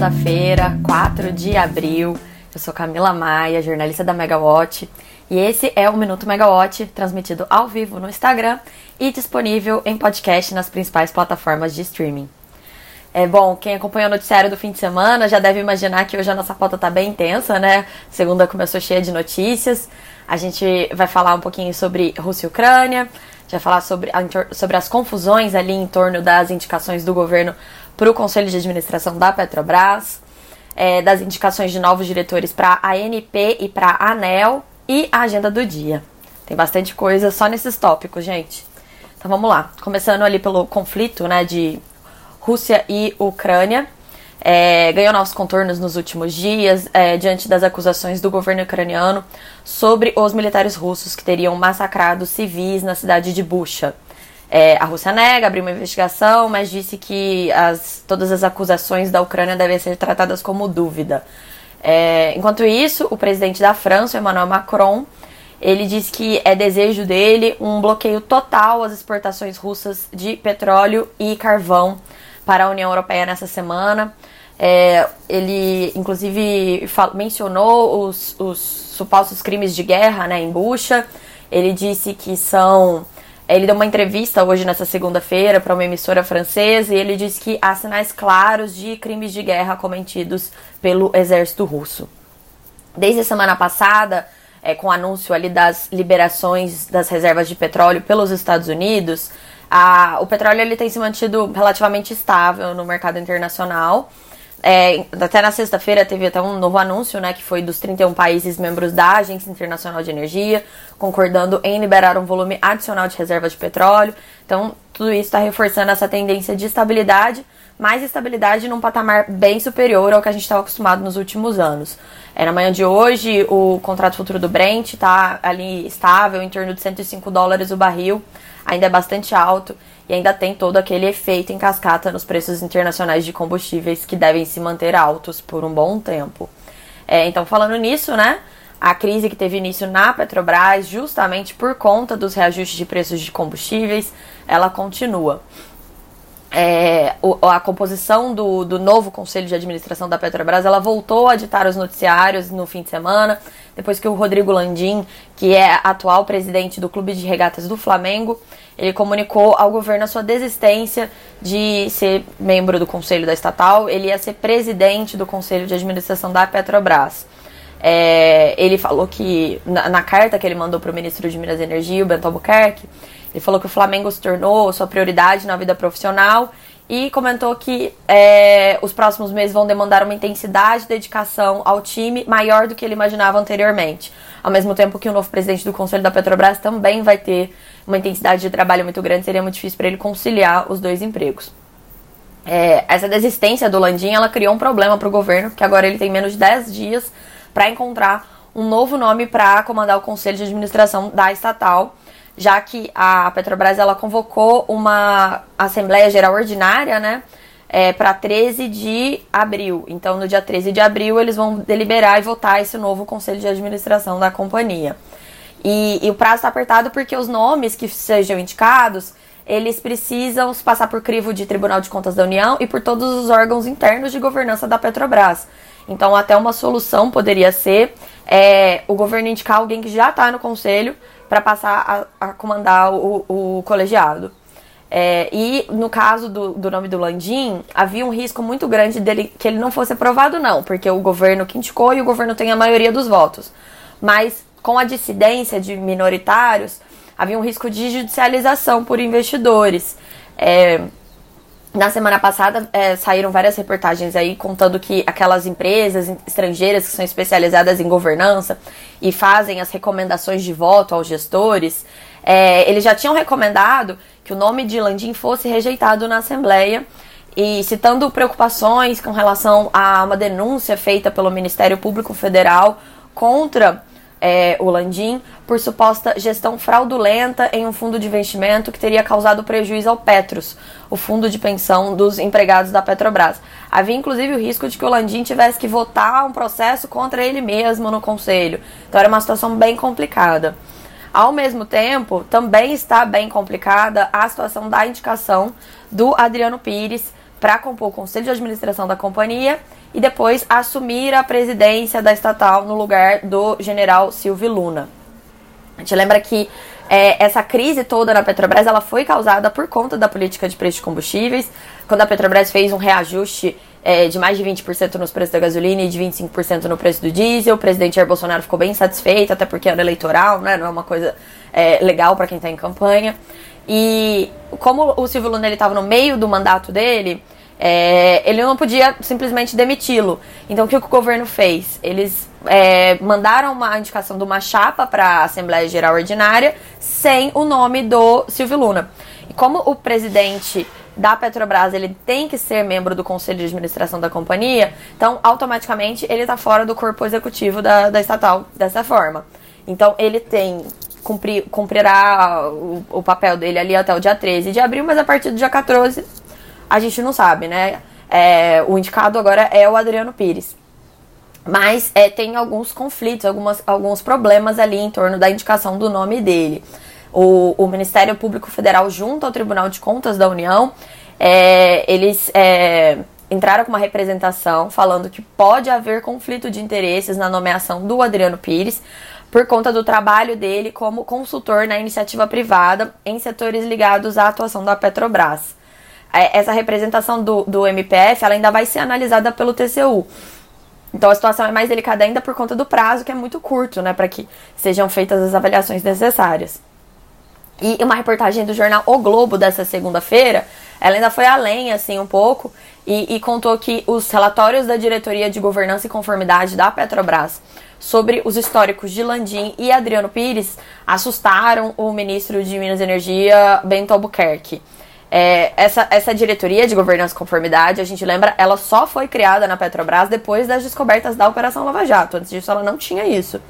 segunda-feira, 4 de abril. Eu sou Camila Maia, jornalista da Megawatt, e esse é o Minuto Megawatt, transmitido ao vivo no Instagram e disponível em podcast nas principais plataformas de streaming. É bom, quem acompanha o noticiário do fim de semana já deve imaginar que hoje a nossa pauta tá bem intensa, né? Segunda começou cheia de notícias. A gente vai falar um pouquinho sobre Rússia e Ucrânia, vai falar sobre, sobre as confusões ali em torno das indicações do governo para o Conselho de Administração da Petrobras, é, das indicações de novos diretores para a ANP e para a ANEL e a agenda do dia. Tem bastante coisa só nesses tópicos, gente. Então vamos lá. Começando ali pelo conflito né, de Rússia e Ucrânia. É, ganhou novos contornos nos últimos dias, é, diante das acusações do governo ucraniano sobre os militares russos que teriam massacrado civis na cidade de Bucha. É, a Rússia nega, abriu uma investigação, mas disse que as, todas as acusações da Ucrânia devem ser tratadas como dúvida. É, enquanto isso, o presidente da França, Emmanuel Macron, ele diz que é desejo dele um bloqueio total às exportações russas de petróleo e carvão para a União Europeia nessa semana. É, ele, inclusive, mencionou os, os supostos crimes de guerra né, em Bucha. Ele disse que são ele deu uma entrevista hoje, nessa segunda-feira, para uma emissora francesa e ele disse que há sinais claros de crimes de guerra cometidos pelo exército russo. Desde a semana passada, é, com o anúncio ali das liberações das reservas de petróleo pelos Estados Unidos, a, o petróleo ele tem se mantido relativamente estável no mercado internacional. É, até na sexta-feira teve até um novo anúncio, né, que foi dos 31 países membros da Agência Internacional de Energia, concordando em liberar um volume adicional de reservas de petróleo. Então, tudo isso está reforçando essa tendência de estabilidade, mais estabilidade num patamar bem superior ao que a gente estava acostumado nos últimos anos. É, na manhã de hoje, o contrato futuro do Brent está ali estável, em torno de 105 dólares o barril, ainda é bastante alto e ainda tem todo aquele efeito em cascata nos preços internacionais de combustíveis que devem se manter altos por um bom tempo. É, então, falando nisso, né? A crise que teve início na Petrobras, justamente por conta dos reajustes de preços de combustíveis, ela continua. É, a composição do, do novo conselho de administração da Petrobras ela voltou a ditar os noticiários no fim de semana, depois que o Rodrigo Landim, que é atual presidente do Clube de Regatas do Flamengo, ele comunicou ao governo a sua desistência de ser membro do conselho da estatal, ele ia ser presidente do conselho de administração da Petrobras. É, ele falou que, na, na, carta que ele mandou para o ministro de Minas e Energia, o Bento Albuquerque, ele falou que o Flamengo se tornou sua prioridade na vida profissional e comentou que é, os próximos meses vão demandar uma intensidade e dedicação ao time maior do que ele imaginava anteriormente. Ao mesmo tempo que o novo presidente do Conselho da Petrobras também vai ter uma intensidade de trabalho muito grande, seria muito difícil para ele conciliar os dois empregos. É, essa desistência do Landim, ela criou um problema para o governo, porque agora ele tem menos de 10 dias para encontrar um novo nome para comandar o conselho de administração da estatal, já que a Petrobras ela convocou uma Assembleia Geral Ordinária, né? É, para 13 de abril. Então, no dia 13 de abril, eles vão deliberar e votar esse novo conselho de administração da companhia. E, e o prazo está apertado porque os nomes que sejam indicados, eles precisam passar por crivo de Tribunal de Contas da União e por todos os órgãos internos de governança da Petrobras. Então, até uma solução poderia ser é, o governo indicar alguém que já está no conselho para passar a, a comandar o, o colegiado. É, e no caso do, do, nome do Landim, havia um risco muito grande dele que ele não fosse aprovado, não, porque o governo que indicou e o governo tem a maioria dos votos. Mas com a dissidência de minoritários, havia um risco de judicialização por investidores. É, na semana passada é, saíram várias reportagens aí contando que aquelas empresas estrangeiras que são especializadas em governança e fazem as recomendações de voto aos gestores, é, eles já tinham recomendado que o nome de Landim fosse rejeitado na Assembleia e citando preocupações com relação a uma denúncia feita pelo Ministério Público Federal contra é, o Landim por suposta gestão fraudulenta em um fundo de investimento que teria causado prejuízo ao Petros, o fundo de pensão dos empregados da Petrobras. Havia inclusive o risco de que o Landim tivesse que votar um processo contra ele mesmo no conselho. Então era uma situação bem complicada. Ao mesmo tempo, também está bem complicada a situação da indicação do Adriano Pires para compor o conselho de administração da companhia e depois assumir a presidência da estatal no lugar do general Silvio Luna. A gente lembra que é, essa crise toda na Petrobras ela foi causada por conta da política de preço de combustíveis, quando a Petrobras fez um reajuste é, de mais de 20% nos preços da gasolina e de 25% no preço do diesel. O presidente Jair Bolsonaro ficou bem satisfeito, até porque ano eleitoral, né? Não é uma coisa é, legal para quem está em campanha. E como o Silvio Luna estava no meio do mandato dele, é, ele não podia simplesmente demiti-lo. Então, o que o governo fez? Eles é, mandaram uma indicação de uma chapa para a Assembleia Geral Ordinária sem o nome do Silvio Luna. E como o presidente da Petrobras ele tem que ser membro do conselho de administração da companhia, então automaticamente ele está fora do corpo executivo da, da estatal dessa forma. Então ele tem cumprir, cumprirá o, o, papel dele ali até o dia 13 de abril, mas a partir do dia 14 a gente não sabe, né? É, o indicado agora é o Adriano Pires. Mas é, tem alguns conflitos, algumas, alguns problemas ali em torno da indicação do nome dele. O, o Ministério Público Federal, junto ao Tribunal de Contas da União, é, eles é, entraram com uma representação falando que pode haver conflito de interesses na nomeação do Adriano Pires por conta do trabalho dele como consultor na iniciativa privada em setores ligados à atuação da Petrobras. É, essa representação do, do MPF ela ainda vai ser analisada pelo TCU. Então a situação é mais delicada ainda por conta do prazo, que é muito curto, né, para que sejam feitas as avaliações necessárias. E uma reportagem do jornal O Globo dessa segunda-feira, ela ainda foi além, assim, um pouco, e, e, contou que os relatórios da Diretoria de Governança e Conformidade da Petrobras sobre os históricos de Landim e Adriano Pires assustaram o ministro de Minas e Energia, Bento Albuquerque. É, essa, essa diretoria de governança e conformidade, a gente lembra, ela só foi criada na Petrobras depois das descobertas da Operação Lava Jato. Antes disso, ela não tinha isso.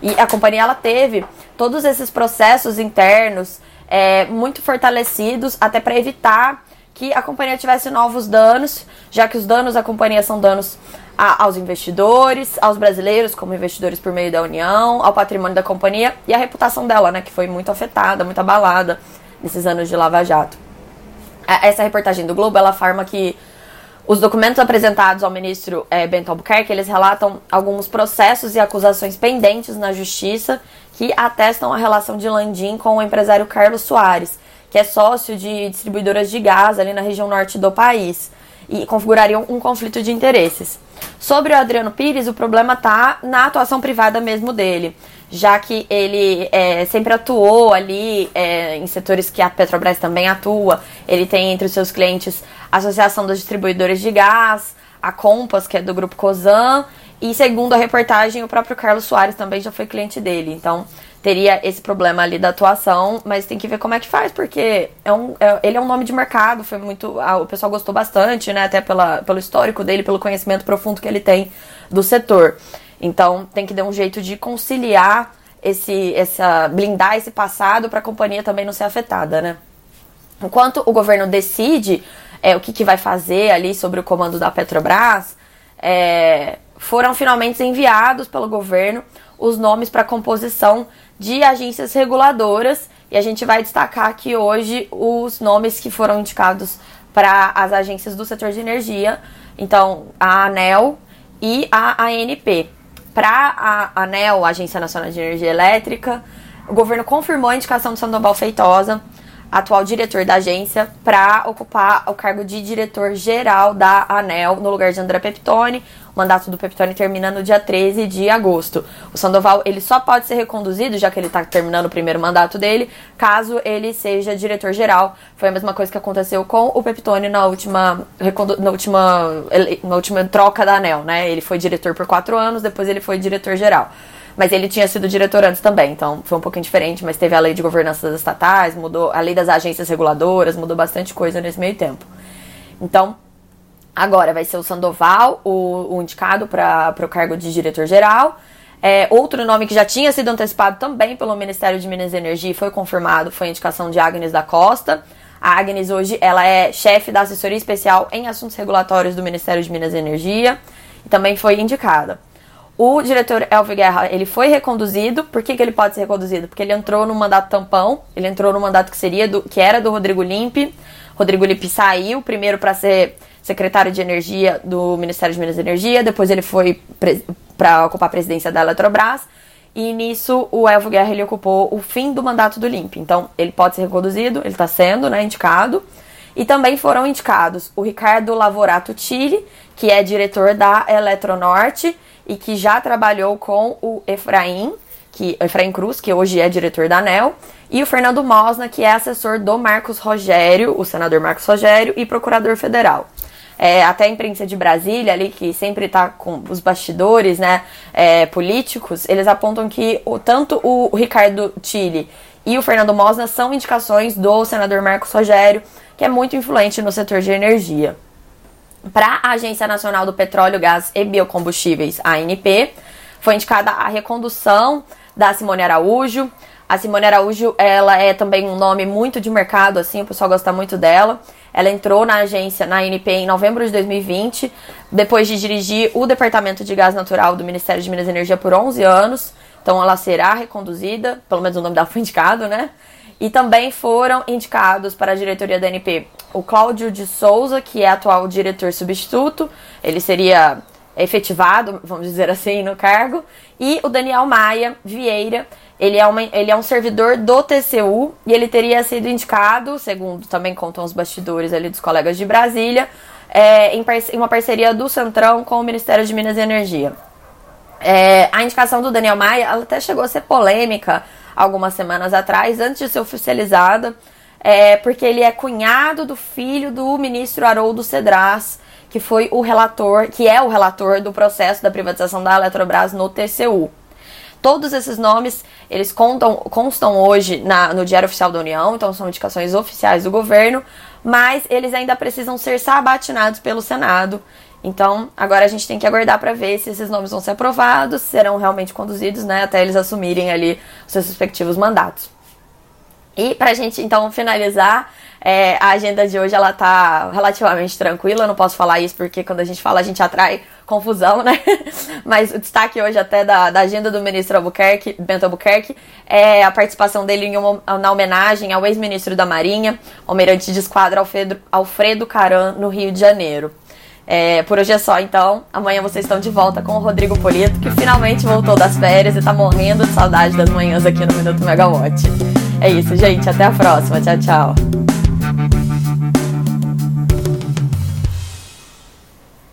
E a companhia ela teve todos esses processos internos é, muito fortalecidos até para evitar que a companhia tivesse novos danos, já que os danos da companhia são danos a, aos investidores, aos brasileiros como investidores por meio da União, ao patrimônio da companhia e a reputação dela, né, que foi muito afetada, muito abalada nesses anos de Lava Jato. Essa reportagem do Globo, ela afirma que os documentos apresentados ao ministro é, Bento Albuquerque, eles relatam alguns processos e acusações pendentes na justiça que atestam a relação de Landim com o empresário Carlos Soares, que é sócio de distribuidoras de gás ali na região norte do país, e configurariam um conflito de interesses. Sobre o Adriano Pires, o problema está na atuação privada mesmo dele, já que ele é, sempre atuou ali é, em setores que a Petrobras também atua. Ele tem entre os seus clientes a Associação dos Distribuidores de Gás, a Compass, que é do grupo Cosan, e segundo a reportagem, o próprio Carlos Soares também já foi cliente dele. Então, teria esse problema ali da atuação, mas tem que ver como é que faz, porque é um, é, ele é um nome de mercado, foi muito. Ah, o pessoal gostou bastante, né? Até pela, pelo histórico dele, pelo conhecimento profundo que ele tem do setor. Então tem que dar um jeito de conciliar esse, essa. blindar esse passado para a companhia também não ser afetada, né? Enquanto o governo decide é, o que, que vai fazer ali sobre o comando da Petrobras, é, foram finalmente enviados pelo governo os nomes para composição de agências reguladoras e a gente vai destacar aqui hoje os nomes que foram indicados para as agências do setor de energia. Então, a ANEL e a ANP. Para a ANEL, a Agência Nacional de Energia Elétrica, o governo confirmou a indicação de Sandoval Feitosa, atual diretor da agência, para ocupar o cargo de diretor-geral da ANEL no lugar de André Peptone, o mandato do Peptone termina no dia 13 de agosto. O Sandoval, ele só pode ser reconduzido, já que ele está terminando o primeiro mandato dele, caso ele seja diretor-geral. Foi a mesma coisa que aconteceu com o Peptone na última, na última, na última troca da ANEL, né? Ele foi diretor por quatro anos, depois ele foi diretor-geral. Mas ele tinha sido diretor antes também, então foi um pouquinho diferente, mas teve a lei de governança das estatais, mudou a lei das agências reguladoras, mudou bastante coisa nesse meio tempo. Então, Agora vai ser o Sandoval, o, o indicado para o cargo de diretor-geral. É, outro nome que já tinha sido antecipado também pelo Ministério de Minas e Energia e foi confirmado foi a indicação de Agnes da Costa. A Agnes hoje ela é chefe da assessoria especial em assuntos regulatórios do Ministério de Minas e Energia e também foi indicada. O diretor Elvio Guerra, ele foi reconduzido. Por que, que ele pode ser reconduzido? Porque ele entrou no mandato tampão, ele entrou no mandato que seria do, que era do Rodrigo Limpe. Rodrigo Limpe saiu primeiro para ser secretário de Energia do Ministério de Minas e Energia, depois ele foi para ocupar a presidência da Eletrobras, e nisso o Elvo Guerra ele ocupou o fim do mandato do LIMP. Então ele pode ser reconduzido, ele está sendo né, indicado. E também foram indicados o Ricardo Lavorato Chile, que é diretor da Eletronorte e que já trabalhou com o Efraim, que Efraim Cruz, que hoje é diretor da ANEL, e o Fernando Mosna, que é assessor do Marcos Rogério, o senador Marcos Rogério, e procurador federal. É, até a imprensa de Brasília, ali, que sempre está com os bastidores né, é, políticos, eles apontam que o, tanto o Ricardo Tille e o Fernando Mosna são indicações do senador Marcos Rogério, que é muito influente no setor de energia. Para a Agência Nacional do Petróleo, Gás e Biocombustíveis, ANP, foi indicada a recondução da Simone Araújo. A Simone Araújo, ela é também um nome muito de mercado, assim, o pessoal gosta muito dela. Ela entrou na agência, na ANP, em novembro de 2020, depois de dirigir o Departamento de Gás Natural do Ministério de Minas e Energia por 11 anos. Então, ela será reconduzida, pelo menos o nome dela foi indicado, né? E também foram indicados para a diretoria da ANP o Cláudio de Souza, que é atual diretor substituto, ele seria efetivado, vamos dizer assim, no cargo, e o Daniel Maia Vieira, ele é, uma, ele é um servidor do TCU e ele teria sido indicado, segundo também contam os bastidores ali dos colegas de Brasília, é, em, em, uma parceria do Centrão com o Ministério de Minas e Energia. É, a indicação do Daniel Maia ela até chegou a ser polêmica algumas semanas atrás, antes de ser oficializada, é, porque ele é cunhado do filho do ministro Haroldo Cedras, que foi o relator, que é o relator do processo da privatização da Eletrobras no TCU. Todos esses nomes, eles contam, constam hoje na, no Diário Oficial da União, então são indicações oficiais do governo, mas eles ainda precisam ser sabatinados pelo Senado. Então, agora a gente tem que aguardar para ver se esses nomes vão ser aprovados, serão realmente conduzidos, né, até eles assumirem ali seus respectivos mandatos. E pra gente então finalizar, é, a agenda de hoje ela tá relativamente tranquila, eu não posso falar isso porque quando a gente fala a gente atrai confusão, né? Mas o destaque hoje até da, da agenda do ministro Albuquerque, Bento Albuquerque é a participação dele em uma, na homenagem ao ex-ministro da Marinha, almirante de esquadra Alfredo, Alfredo Caran, no Rio de Janeiro. É, por hoje é só, então. Amanhã vocês estão de volta com o Rodrigo Polito, que finalmente voltou das férias e tá morrendo de saudade das manhãs aqui no Minuto Megawatt. É isso, gente. Até a próxima. Tchau, tchau.